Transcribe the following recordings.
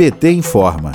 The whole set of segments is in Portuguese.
PT informa.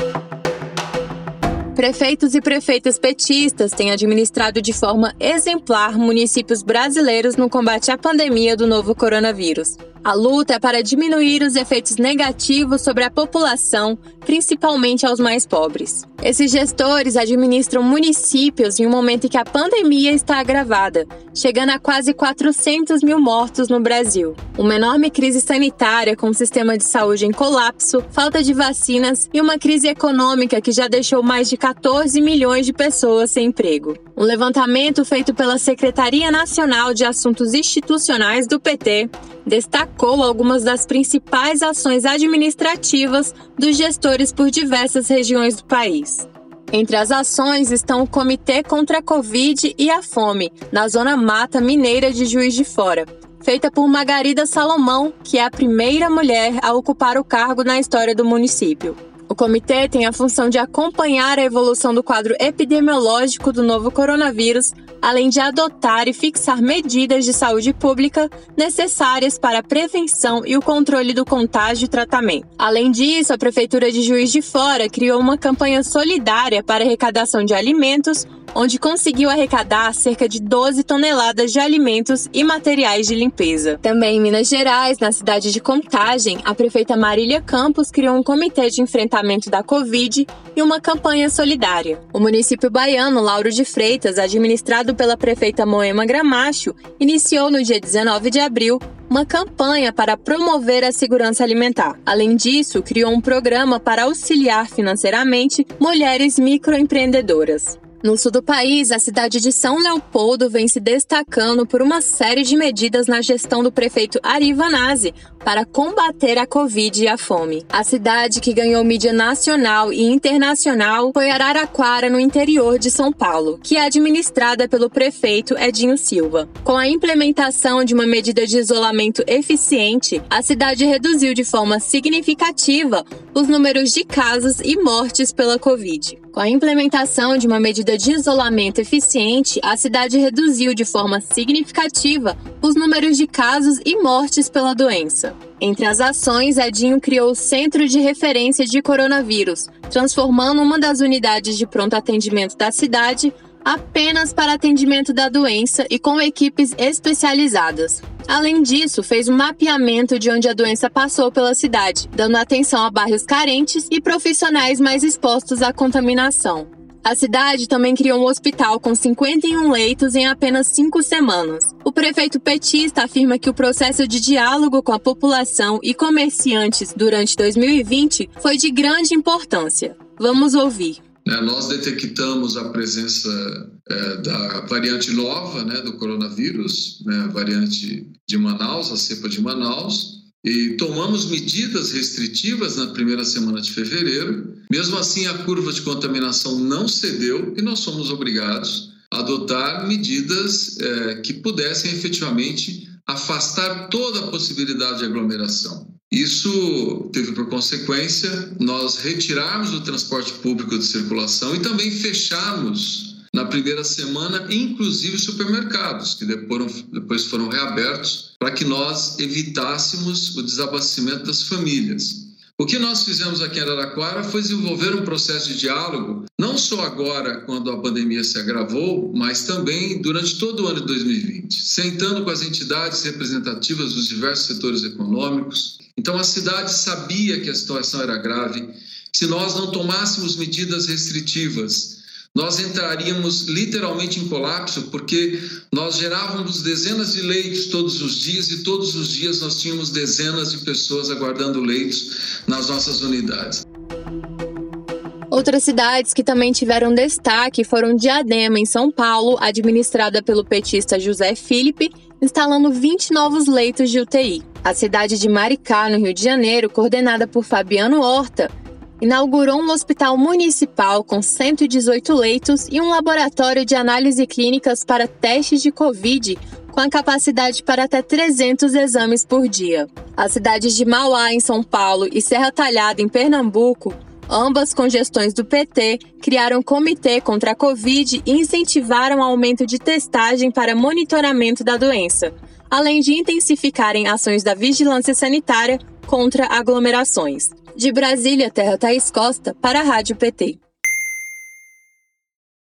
Prefeitos e prefeitas petistas têm administrado de forma exemplar municípios brasileiros no combate à pandemia do novo coronavírus. A luta é para diminuir os efeitos negativos sobre a população, principalmente aos mais pobres. Esses gestores administram municípios em um momento em que a pandemia está agravada, chegando a quase 400 mil mortos no Brasil. Uma enorme crise sanitária com o sistema de saúde em colapso, falta de vacinas e uma crise econômica que já deixou mais de 14 milhões de pessoas sem emprego. Um levantamento feito pela Secretaria Nacional de Assuntos Institucionais do PT destacou algumas das principais ações administrativas dos gestores por diversas regiões do país. Entre as ações estão o Comitê contra a Covid e a Fome, na Zona Mata Mineira de Juiz de Fora, feita por Margarida Salomão, que é a primeira mulher a ocupar o cargo na história do município. O comitê tem a função de acompanhar a evolução do quadro epidemiológico do novo coronavírus, além de adotar e fixar medidas de saúde pública necessárias para a prevenção e o controle do contágio e tratamento. Além disso, a Prefeitura de Juiz de Fora criou uma campanha solidária para arrecadação de alimentos, onde conseguiu arrecadar cerca de 12 toneladas de alimentos e materiais de limpeza. Também em Minas Gerais, na cidade de Contagem, a prefeita Marília Campos criou um comitê de enfrentamento da Covid e uma campanha solidária. O município baiano Lauro de Freitas, administrado pela prefeita Moema Gramacho, iniciou no dia 19 de abril uma campanha para promover a segurança alimentar. Além disso, criou um programa para auxiliar financeiramente mulheres microempreendedoras. No sul do país, a cidade de São Leopoldo vem se destacando por uma série de medidas na gestão do prefeito Ari Vanazzi para combater a Covid e a fome. A cidade que ganhou mídia nacional e internacional foi Araraquara, no interior de São Paulo, que é administrada pelo prefeito Edinho Silva. Com a implementação de uma medida de isolamento eficiente, a cidade reduziu de forma significativa os números de casos e mortes pela Covid. Com a implementação de uma medida de isolamento eficiente, a cidade reduziu de forma significativa os números de casos e mortes pela doença. Entre as ações, Edinho criou o Centro de Referência de Coronavírus, transformando uma das unidades de pronto atendimento da cidade apenas para atendimento da doença e com equipes especializadas. Além disso, fez um mapeamento de onde a doença passou pela cidade, dando atenção a bairros carentes e profissionais mais expostos à contaminação. A cidade também criou um hospital com 51 leitos em apenas cinco semanas. O prefeito petista afirma que o processo de diálogo com a população e comerciantes durante 2020 foi de grande importância. Vamos ouvir. Né, nós detectamos a presença é, da variante nova né, do coronavírus, né, a variante de Manaus, a cepa de Manaus, e tomamos medidas restritivas na primeira semana de fevereiro. Mesmo assim, a curva de contaminação não cedeu e nós somos obrigados a adotar medidas é, que pudessem efetivamente afastar toda a possibilidade de aglomeração. Isso teve por consequência nós retirarmos o transporte público de circulação e também fecharmos na primeira semana, inclusive supermercados, que depois foram reabertos para que nós evitássemos o desabastecimento das famílias. O que nós fizemos aqui em Araraquara foi desenvolver um processo de diálogo, não só agora, quando a pandemia se agravou, mas também durante todo o ano de 2020, sentando com as entidades representativas dos diversos setores econômicos. Então, a cidade sabia que a situação era grave. Se nós não tomássemos medidas restritivas, nós entraríamos literalmente em colapso, porque nós gerávamos dezenas de leitos todos os dias e todos os dias nós tínhamos dezenas de pessoas aguardando leitos nas nossas unidades. Outras cidades que também tiveram destaque foram Diadema, em São Paulo, administrada pelo petista José Felipe, instalando 20 novos leitos de UTI. A cidade de Maricá, no Rio de Janeiro, coordenada por Fabiano Horta, inaugurou um hospital municipal com 118 leitos e um laboratório de análise clínicas para testes de Covid, com a capacidade para até 300 exames por dia. As cidades de Mauá, em São Paulo, e Serra Talhada, em Pernambuco, ambas com gestões do PT, criaram um comitê contra a Covid e incentivaram o aumento de testagem para monitoramento da doença, além de intensificarem ações da vigilância sanitária contra aglomerações. De Brasília, Terra Thaís Costa, para a Rádio PT.